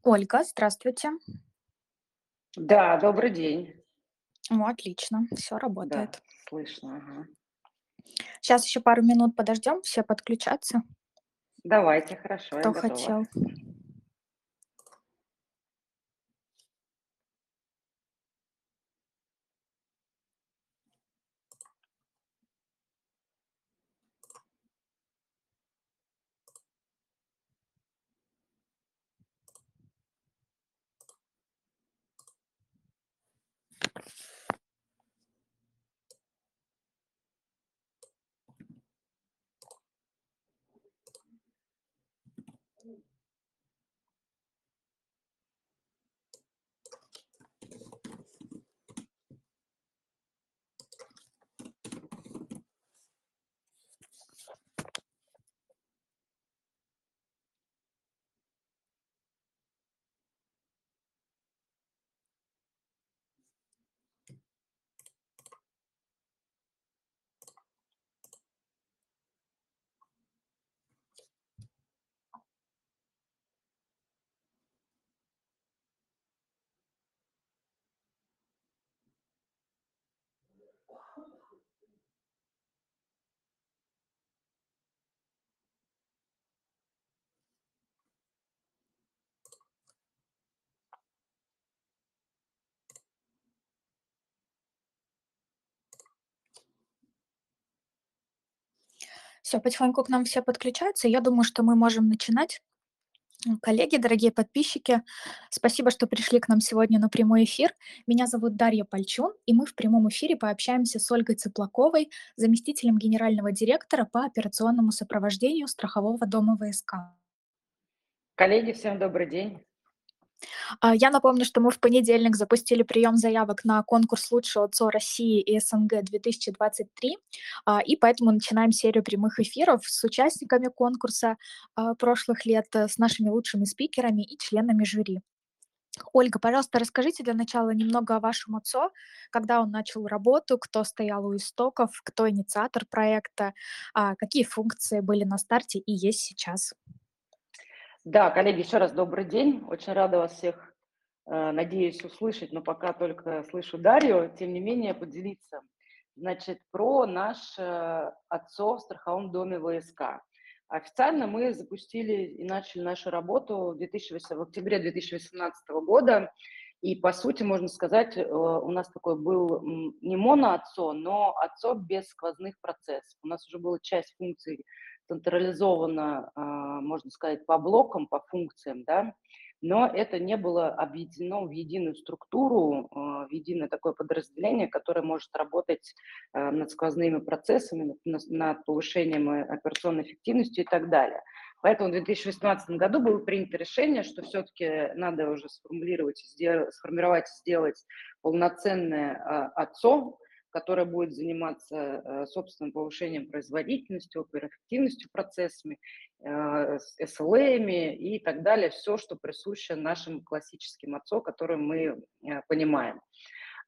Ольга, здравствуйте. Да, добрый день. О, отлично, Да, работает. слышно, ага. Щас ещё пару минут подождём, все подключатся. Давайте, хорошо, я Кто готова. хотел. Всё, потихоньку к нам все подключаются. Я думаю, что мы можем начинать. Коллеги, дорогие подписчики, спасибо, что пришли к нам сегодня на прямой эфир. Меня зовут Дарья Пальчун, и мы в прямом эфире пообщаемся с Ольгой Цыплаковой, заместителем генерального директора по операционному сопровождению страхового дома ВСК. Коллеги, всем добрый день. А, я напомню, что мы в понедельник запустили прием заявок на конкурс "Лучшее ОЦО России и СНГ-2023", а, и поэтому начинаем серию прямых эфиров с участниками конкурса, а, прошлых лет, э, с нашими лучшими спикерами и членами жюри. Ольга, пожалуйста, расскажите для начала немного о вашем ОЦО, когда он начал работу, кто стоял у истоков, кто инициатор проекта, какие функции были на старте и есть сейчас. Да, коллеги, еще раз добрый день. Очень рада вас всех, э, надеюсь, услышать, но пока только слышу Дарью. Тем не менее, поделиться. Значит, про наше ОЦО в страховом доме ВСК. Официально мы запустили и начали нашу работу в 2008 в октябре 2018 года. И, по сути, можно сказать, э, у нас такой был, не моно-ОЦО, но ОЦО без сквозных процессов. У нас уже была часть функций централизована, а, можно сказать, по блокам, по функциям, да, но это не было объединено в единую структуру, а, в единое такое подразделение, которое может работать, а, над сквозными процессами, над повышением, э, операционной эффективности и так далее. Поэтому в 2018 году было принято решение, что всё-таки надо уже сформулировать, сдел сформировать и сделать полноценное, а, ОЦО, которое будет заниматься, э, собственным повышением производительности, оперэффективностью процессами, с SLAми и так далее. Всё, что присуще нашим классическим ОЦО, которые мы, э, понимаем.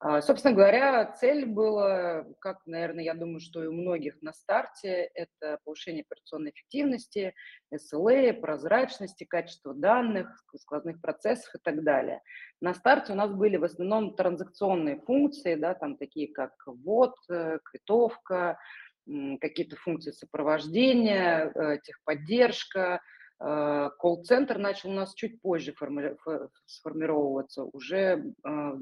А, собственно говоря, цель была, как, наверно, я думаю, что и у многих на старте, это повышение операционной эффективности, SLA, прозрачности, качества данных, ск сквозных процессов и так далее. На старте у нас были в основном транзакционные функции, да, там такие как ввод, э, квитовка, какие-то функции сопровождения, э, техподдержка. А, колл-центр начал у нас чуть позже форми фо сформировываться, уже, в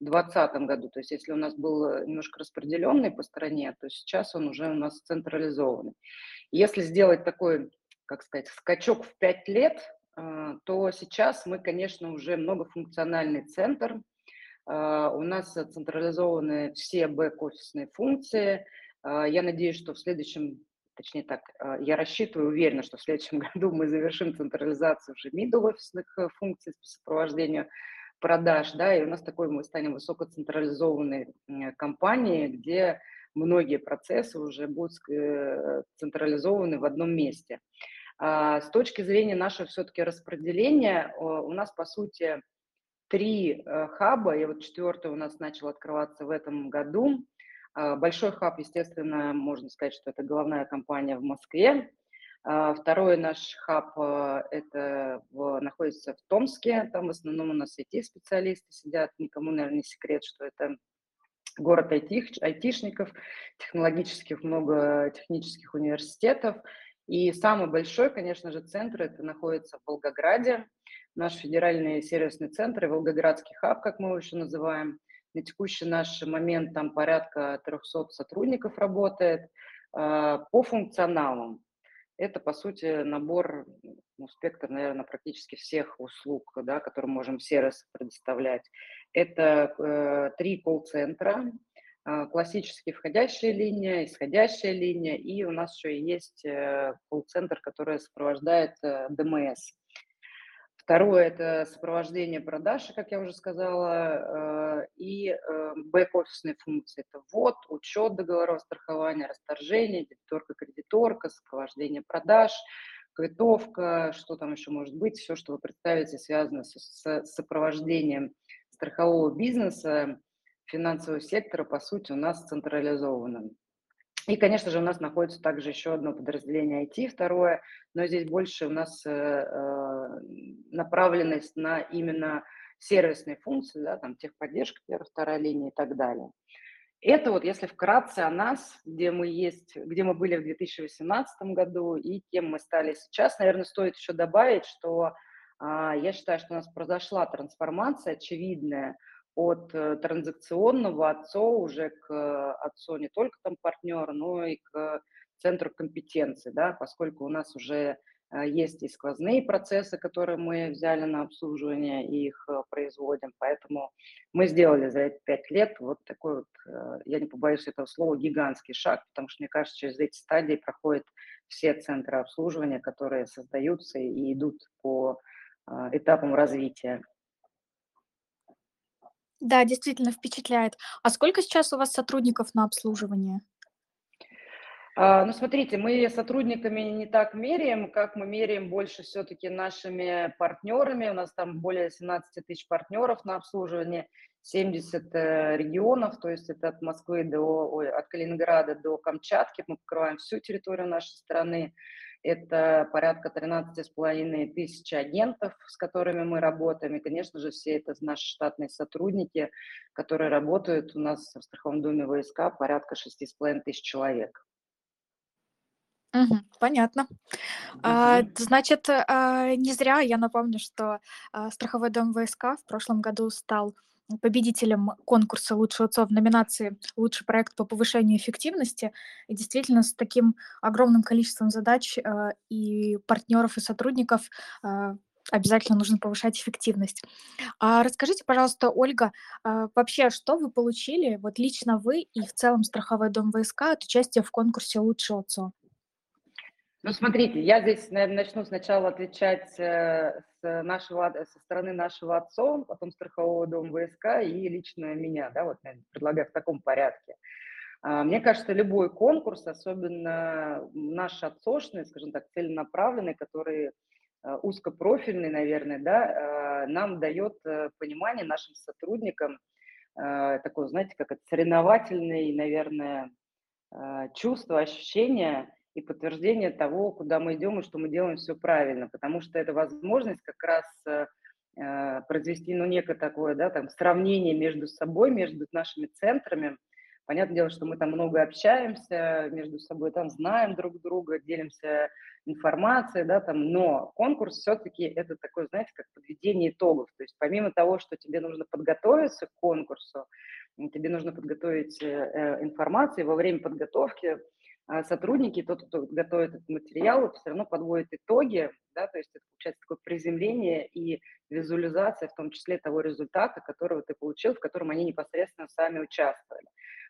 2020 году. То есть если у нас был, э, немножко распределенный по стране, то сейчас он уже у нас централизованный. Если сделать такой, как сказать, скачок в 5 лет, а, то сейчас мы, конечно, уже многофункциональный центр. А, у нас, э, централизованы все бэк-офисные функции. Я надеюсь, что в следующем, точнее так, я рассчитываю, уверена, что в следующем году мы завершим централизацию уже мидл-офисных, э, функций по сопровождению продаж, да, и у нас такой мы станем высокоцентрализованной, компанией, где многие процессы уже будут э, централизованы в одном месте. А, с точки зрения нашего всё-таки распределения, у нас, по сути, 3, э, хаба, и вот 4 у нас начал открываться в этом году. А, большой хаб, естественно, можно сказать, что это головная компания в Москве. А, второй наш хаб а, это в, находится в Томске, там в основном у нас IT-специалисты сидят, никому, наверное, не секрет, что это город IT, айтишников, технологических, много технических университетов. И самый большой, конечно же, центр это находится в Волгограде, наш федеральный сервисный центр и Волгоградский хаб, как мы его еще называем. На текущий наш момент там порядка 300 сотрудников работает. А, по функционалам это, по сути, набор, ну, спектр, наверное, практически всех услуг, да, которые можем сервис предоставлять. Это э, три колл-центра, э, классические входящая линия, исходящая линия, и у нас еще есть э, колл-центр, который сопровождает э, ДМС. Второе– это сопровождение продаж, как я уже сказала, э, и э, бэк-офисные функции. Это ввод, учет договоров страхования, расторжение, дебиторка, кредиторка, сопровождение продаж, квитовка, что там еще может быть, все, что вы представите, связано с, с сопровождением страхового бизнеса, финансового сектора, по сути, у нас централизовано. И, конечно же, у нас находится также еще одно подразделение IT, второе, но здесь больше у нас э, э, направленность на именно сервисные функции, да, там техподдержка, первая, вторая линия и так далее. Это вот если вкратце о нас, где мы есть, где мы были в 2018 году и кем мы стали сейчас. Наверное, стоит еще добавить, что а, я считаю, что у нас произошла трансформация очевидная – от э, транзакционного отцо уже к э, отцу не только там партнера, но и к центру компетенции, да, поскольку у нас уже э, есть и сквозные процессы, которые мы взяли на обслуживание и их производим, поэтому мы сделали за эти пять лет вот такой вот, я не побоюсь этого слова, гигантский шаг, потому что, мне кажется, через эти стадии проходят все центры обслуживания, которые создаются и идут по этапам развития. Да, действительно впечатляет. А сколько сейчас у вас сотрудников на обслуживание? А, ну, смотрите, мы сотрудниками не так меряем, как мы меряем больше все-таки нашими партнерами. У нас там более 17 тысяч партнеров на обслуживание, 70 э, регионов, то есть это от Москвы до, ой, от Калининграда до Камчатки. Мы покрываем всю территорию нашей страны. Это порядка 13,5 тысяч агентов, с которыми мы работаем. И, конечно же, все это наши штатные сотрудники, которые работают у нас в Страховом доме ВСК, порядка 6,5 тысяч человек. Угу, понятно. А, значит, а, не зря я напомню, что а, Страховой дом ВСК в прошлом году стал победителем конкурса «Лучший отцов» в номинации «Лучший проект по повышению эффективности». И действительно, с таким огромным количеством задач э, и партнеров, и сотрудников э, обязательно нужно повышать эффективность. А расскажите, пожалуйста, Ольга, э, вообще, что вы получили, вот лично вы и в целом страховой дом ВСК от участия в конкурсе «Лучший отцов»? Ну, смотрите, я здесь, наверное, начну сначала отвечать э, с нашего, со стороны нашего отца, потом страхового дома ВСК и лично меня, да, вот наверное, предлагаю в таком порядке. А, мне кажется, любой конкурс, особенно наш отцошный, скажем так, целенаправленный, который э, узкопрофильный, наверное, да, э, нам дает понимание нашим сотрудникам, такое, знаете, как это соревновательное, наверное, чувство, ощущение – и подтверждение того, куда мы идем и что мы делаем все правильно, потому что это возможность как раз э, э, произвести, ну, некое такое, да, там, сравнение между собой, между нашими центрами. Понятное дело, что мы там много общаемся между собой, там знаем друг друга, делимся информацией, да, там, но конкурс все-таки это такое, знаете, как подведение итогов. То есть помимо того, что тебе нужно подготовиться к конкурсу, тебе нужно подготовить э, э информацию, во время подготовки сотрудники, тот, кто готовит этот материал, все равно подводит итоги, да, то есть это получается такое приземление и визуализация, в том числе того результата, которого ты получил, в котором они непосредственно сами участвовали.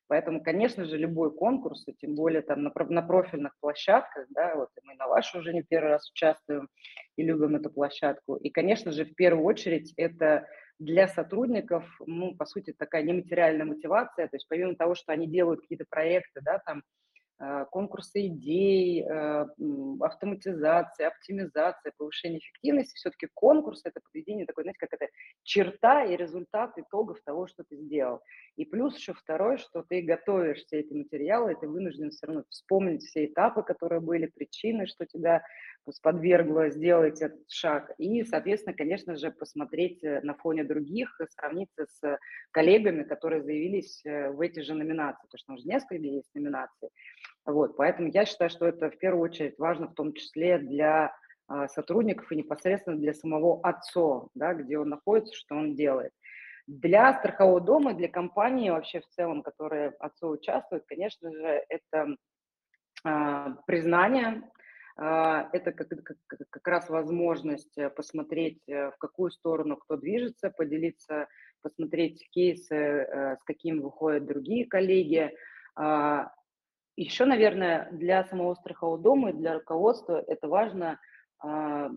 Поэтому, конечно же, любой конкурс, и тем более там на, профильных площадках, да, вот мы на вашей уже не первый раз участвуем и любим эту площадку. И, конечно же, в первую очередь это для сотрудников, ну, по сути, такая нематериальная мотивация, то есть помимо того, что они делают какие-то проекты, да, там, конкурсы идей, э, автоматизация, оптимизация, повышение эффективности. Все-таки конкурс – это подведение такой, знаете, как это черта и результат итогов того, что ты сделал. И плюс еще второе, что ты готовишь все эти материалы, и ты вынужден все равно вспомнить все этапы, которые были, причины, что тебя сподвергло сделать этот шаг. И, соответственно, конечно же, посмотреть э, на фоне других, сравниться с коллегами, которые заявились в эти же номинации, потому что уже несколько есть номинаций. Вот, поэтому я считаю, что это в первую очередь важно, в том числе для а, сотрудников и непосредственно для самого отцо, да, где он находится, что он делает. Для страхового дома, для компании вообще в целом, которые отцо участвуют, конечно же, это а, признание, это как, как, как раз возможность посмотреть, э, в какую сторону кто движется, поделиться, посмотреть кейсы, э, с какими выходят другие коллеги, а, еще, наверное, для самого страхового дома и для руководства это важно, а,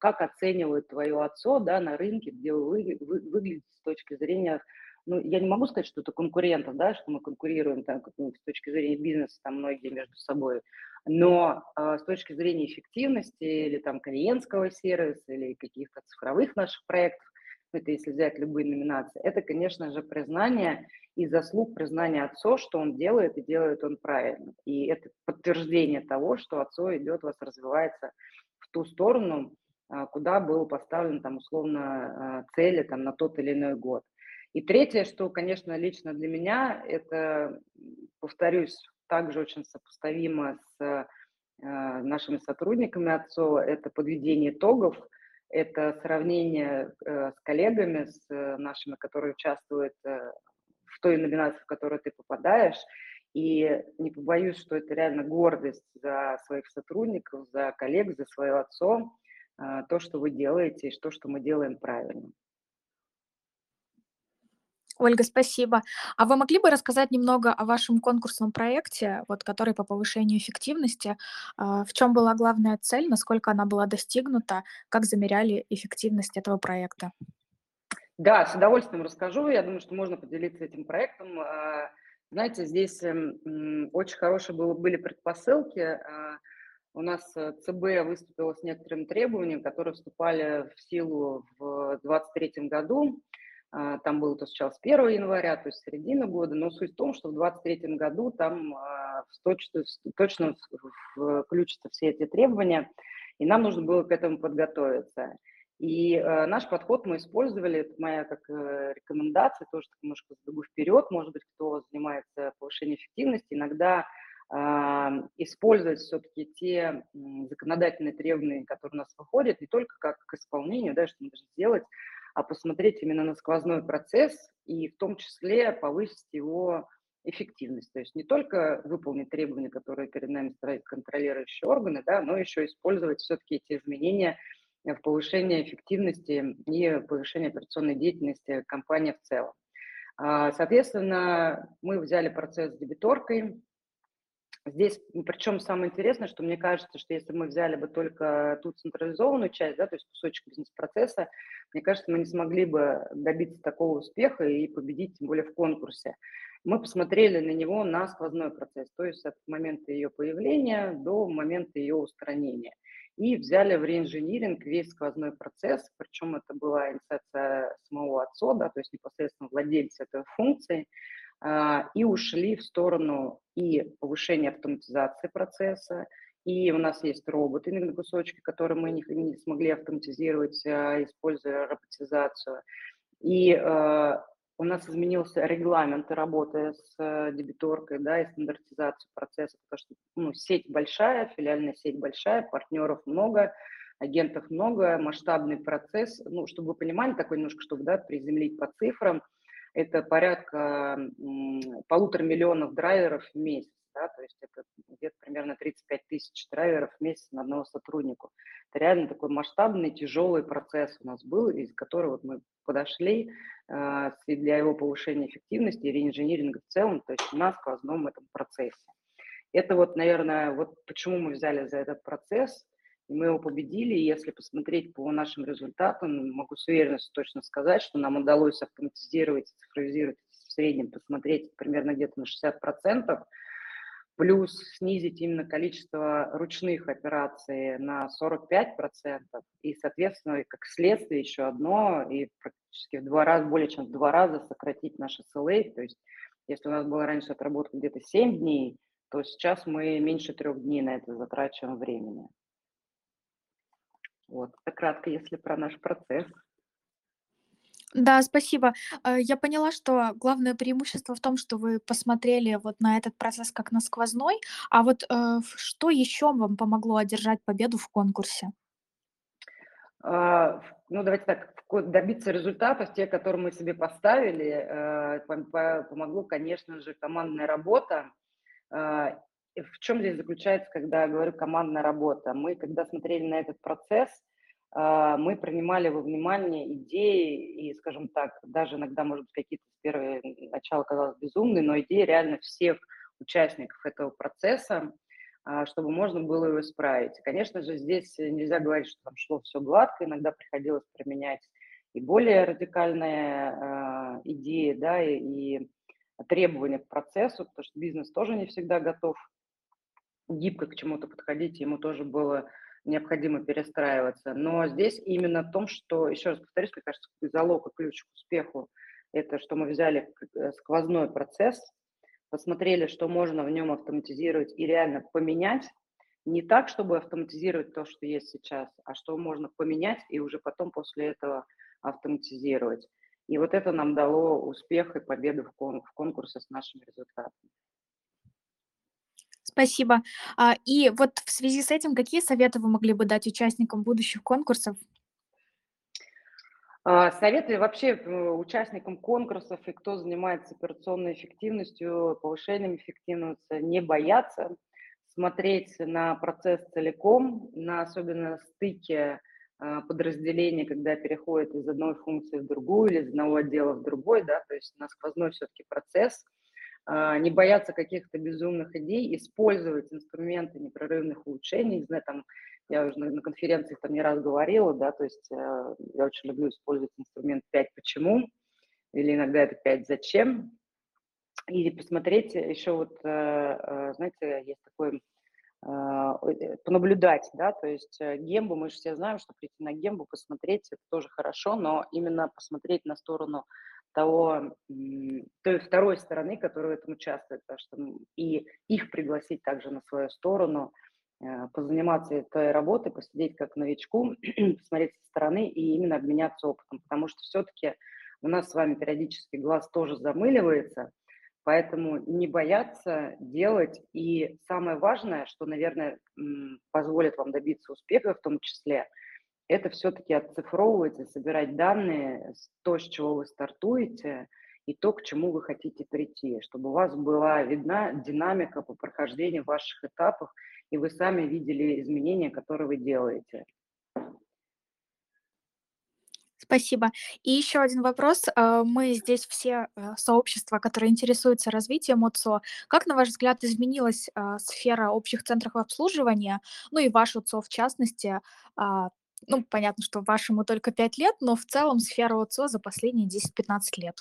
как оценивают твое отцо да, на рынке, где вы, вы выглядите с точки зрения, ну, я не могу сказать, что это конкурентов, да, что мы конкурируем там, с точки зрения бизнеса, там многие между собой, но э, с точки зрения эффективности или там клиентского сервиса или каких-то цифровых наших проектов, это если взять любые номинации, это, конечно же, признание и заслуг признания отцо, что он делает, и делает он правильно. И это подтверждение того, что отцо идет, вас развивается в ту сторону, а, куда был поставлен там условно а, цели там, на тот или иной год. И третье, что, конечно, лично для меня, это, повторюсь, также очень сопоставимо с а, нашими сотрудниками отцо, это подведение итогов – это сравнение э, с коллегами, с э, нашими, которые участвуют э, в той номинации, в которую ты попадаешь. И не побоюсь, что это реально гордость за своих сотрудников, за коллег, за свое отцо, то, что вы делаете, и то, что мы делаем правильно. Ольга, спасибо. А вы могли бы рассказать немного о вашем конкурсном проекте, вот, который по повышению эффективности? А, в чем была главная цель, насколько она была достигнута, как замеряли эффективность этого проекта? Да, с удовольствием расскажу. Я думаю, что можно поделиться этим проектом. А, знаете, здесь эм, очень хорошие были предпосылки. А, у нас э, ЦБ выступила с некоторыми требованиями, которые вступали в силу в 2023 году. А, там было то сначала с 1 января, то есть середина года, но суть в том, что в 2023 году там а, точно, точно включатся все эти требования, и нам нужно было к этому подготовиться. И э, наш подход мы использовали, это моя как э, рекомендация, тоже так немножко забегу вперед, может быть, кто занимается повышением эффективности, иногда э, использовать все-таки те э, законодательные требования, которые у нас выходят, не только как к исполнению, да, что мы должны сделать, а посмотреть именно на сквозной процесс и в том числе повысить его эффективность. То есть не только выполнить требования, которые перед нами ставят контролирующие органы, да, но еще использовать все-таки эти изменения в повышении эффективности и повышении операционной деятельности компании в целом. А, соответственно, мы взяли процесс с дебиторкой, Здесь, причем самое интересное, что мне кажется, что если мы взяли бы только ту централизованную часть, да, то есть кусочек бизнес-процесса, мне кажется, мы не смогли бы добиться такого успеха и победить, тем более в конкурсе. Мы посмотрели на него на сквозной процесс, то есть от момента ее появления до момента ее устранения. И взяли в реинжиниринг весь сквозной процесс, причем это была инициация самого отца, да, то есть непосредственно владельца этой функции, и ушли в сторону и повышения автоматизации процесса, и у нас есть роботы на кусочки, которые мы не, не смогли автоматизировать, а, используя роботизацию. И э, у нас изменился регламент работы с дебиторкой, да, и стандартизацию процесса, потому что ну, сеть большая, филиальная сеть большая, партнеров много, агентов много, масштабный процесс. Ну, чтобы вы понимали, такой немножко, чтобы да, приземлить по цифрам – это порядка полутора миллионов драйверов в месяц, да, то есть это где-то примерно 35 тысяч драйверов в месяц на одного сотрудника. Это реально такой масштабный, тяжелый процесс у нас был, из которого вот мы подошли э, для его повышения эффективности и реинжиниринга в целом, то есть у нас в сквозном этом процессе. Это вот, наверное, вот почему мы взяли за этот процесс – и мы его победили. И если посмотреть по нашим результатам, могу с уверенностью точно сказать, что нам удалось автоматизировать, цифровизировать в среднем, посмотреть примерно где-то на 60%. плюс снизить именно количество ручных операций на 45%, и, соответственно, как следствие еще одно, и практически в два раза, более чем в два раза сократить наши SLA, то есть если у нас было раньше отработка где-то 7 дней, то сейчас мы меньше трех дней на это затрачиваем времени. Вот, это кратко, если про наш процесс. Да, спасибо. Э, я поняла, что главное преимущество в том, что вы посмотрели вот на этот процесс как на сквозной. А вот э, что еще вам помогло одержать победу в конкурсе? А, ну, давайте так, добиться результатов, те, которые мы себе поставили, э, помогло, конечно же, командная работа. А, в чем здесь заключается, когда я говорю командная работа? Мы, когда смотрели на этот процесс, а, мы принимали во внимание идеи и, скажем так, даже иногда, может быть, какие-то с первого начала казалось безумные, но идеи реально всех участников этого процесса, а, чтобы можно было его исправить. Конечно же, здесь нельзя говорить, что там шло все гладко, иногда приходилось применять и более радикальные э, идеи, да, и, и требования к процессу, потому что бизнес тоже не всегда готов гибко к чему-то подходить, ему тоже было необходимо перестраиваться. Но здесь именно в том, что, еще раз повторюсь, мне кажется, залог и ключ к успеху – это что мы взяли э, сквозной процесс, посмотрели, что можно в нем автоматизировать и реально поменять, не так, чтобы автоматизировать то, что есть сейчас, а что можно поменять и уже потом после этого автоматизировать. И вот это нам дало успех и победу в, кон- в конкурсе с нашими результатами. Спасибо. А, и вот в связи с этим, какие советы вы могли бы дать участникам будущих конкурсов? А, советы вообще участникам конкурсов и кто занимается операционной эффективностью, повышением эффективности, не бояться, смотреть на процесс целиком, на особенно стыке а, подразделения, когда переходит из одной функции в другую или из одного отдела в другой, да, то есть на сквозной все-таки процесс – не бояться каких-то безумных идей, использовать инструменты непрерывных улучшений. Не знаю, там, я уже на, на конференциях там не раз говорила, да, то есть э, я очень люблю использовать инструмент 5 почему, или иногда это 5 зачем, и посмотреть еще вот, э, э, знаете, есть такой понаблюдать, да, то есть гембу, мы же все знаем, что прийти на гембу, посмотреть, это тоже хорошо, но именно посмотреть на сторону того, той второй стороны, которая в этом участвует, потому что и их пригласить также на свою сторону, э, позаниматься этой работой, посидеть как новичку, посмотреть со стороны и именно обменяться опытом, потому что все-таки у нас с вами периодически глаз тоже замыливается, поэтому не бояться делать. И самое важное, что, наверное, позволит вам добиться успеха в том числе – это все-таки оцифровывать и собирать данные, то, с чего вы стартуете, и то, к чему вы хотите прийти, чтобы у вас была видна динамика по прохождению ваших этапов, и вы сами видели изменения, которые вы делаете. Спасибо. И еще один вопрос. Э, мы здесь все э, сообщества, которые интересуются развитием ОЦО. Как, на ваш взгляд, изменилась э, сфера общих центров обслуживания, ну и ваш ОЦО в частности, а, ну, понятно, что вашему только 5 лет, но в целом сфера ОЦО за последние 10-15 лет.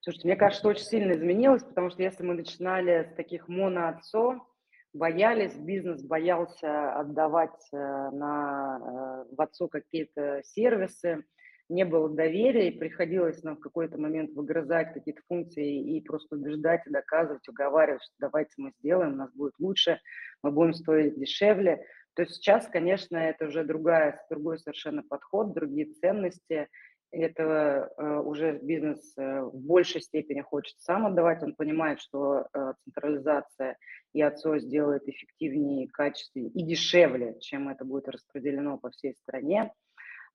Слушайте, мне кажется, что очень сильно изменилось, потому что если мы начинали с таких моноотцо, боялись, бизнес боялся отдавать э, на, э, в отцу какие-то сервисы, не было доверия, и приходилось нам в какой-то момент выгрызать какие-то функции и просто убеждать и доказывать, уговаривать, что давайте мы сделаем, у нас будет лучше, мы будем стоить дешевле. То сейчас, конечно, это уже другая, другой совершенно подход, другие ценности. Это э, уже бизнес э, в большей степени хочет сам отдавать. Он понимает, что э, централизация и ОЦО сделает эффективнее, качественнее и дешевле, чем это будет распределено по всей стране.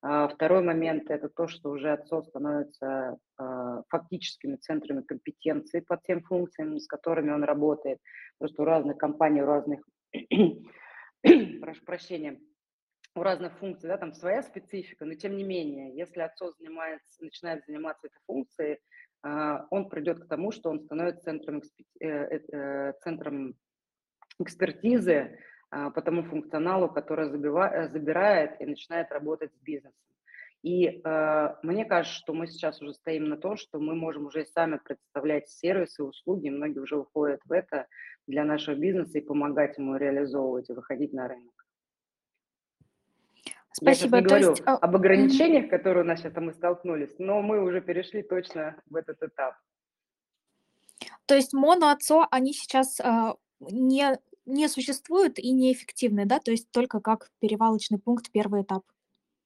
А второй момент – это то, что уже ОЦО становится э, фактическими центрами компетенции по тем функциям, с которыми он работает. Просто у разных компаний, у разных прошу прощения, у разных функций, да, там своя специфика, но тем не менее, если отцов занимается, начинает заниматься этой функцией, а, он придет к тому, что он становится центром, э, э, центром экспертизы а, по тому функционалу, который забивает, забирает и начинает работать с бизнесом. И э, мне кажется, что мы сейчас уже стоим на то, что мы можем уже сами представлять сервисы, услуги, многие уже уходят в это для нашего бизнеса и помогать ему реализовывать и выходить на рынок. Спасибо. Я не говорю есть, а, об ограничениях, которые у нас сейчас мы столкнулись, но мы уже перешли точно в этот этап. То есть моноотцо, они сейчас а, не, не существуют и неэффективны, да? То есть только как перевалочный пункт, первый этап.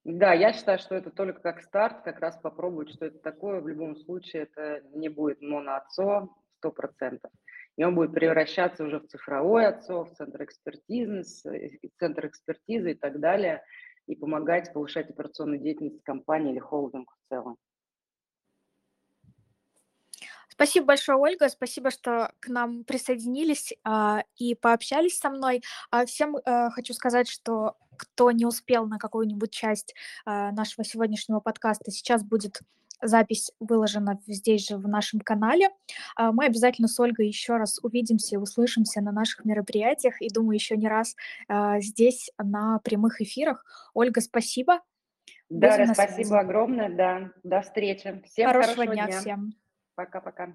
Да, я считаю, что это только как старт, как раз попробовать, что это такое. В любом случае это не будет моноотцо 100%. И он будет превращаться уже в цифровой отцо, в центр экспертизы, центр экспертизы и так далее, и помогать повышать операционную деятельность компании или холдинга в целом. Спасибо большое, Ольга. Спасибо, что к нам присоединились а, и пообщались со мной. А, всем а, хочу сказать, что кто не успел на какую-нибудь часть а, нашего сегодняшнего подкаста, сейчас будет запись выложена здесь же в нашем канале. А, мы обязательно с Ольгой еще раз увидимся и услышимся на наших мероприятиях и, думаю, еще не раз а, здесь на прямых эфирах. Ольга, спасибо. Да, спасибо огромное, да. До встречи. Всем хорошего, хорошего дня. дня. Всем. Пока-пока.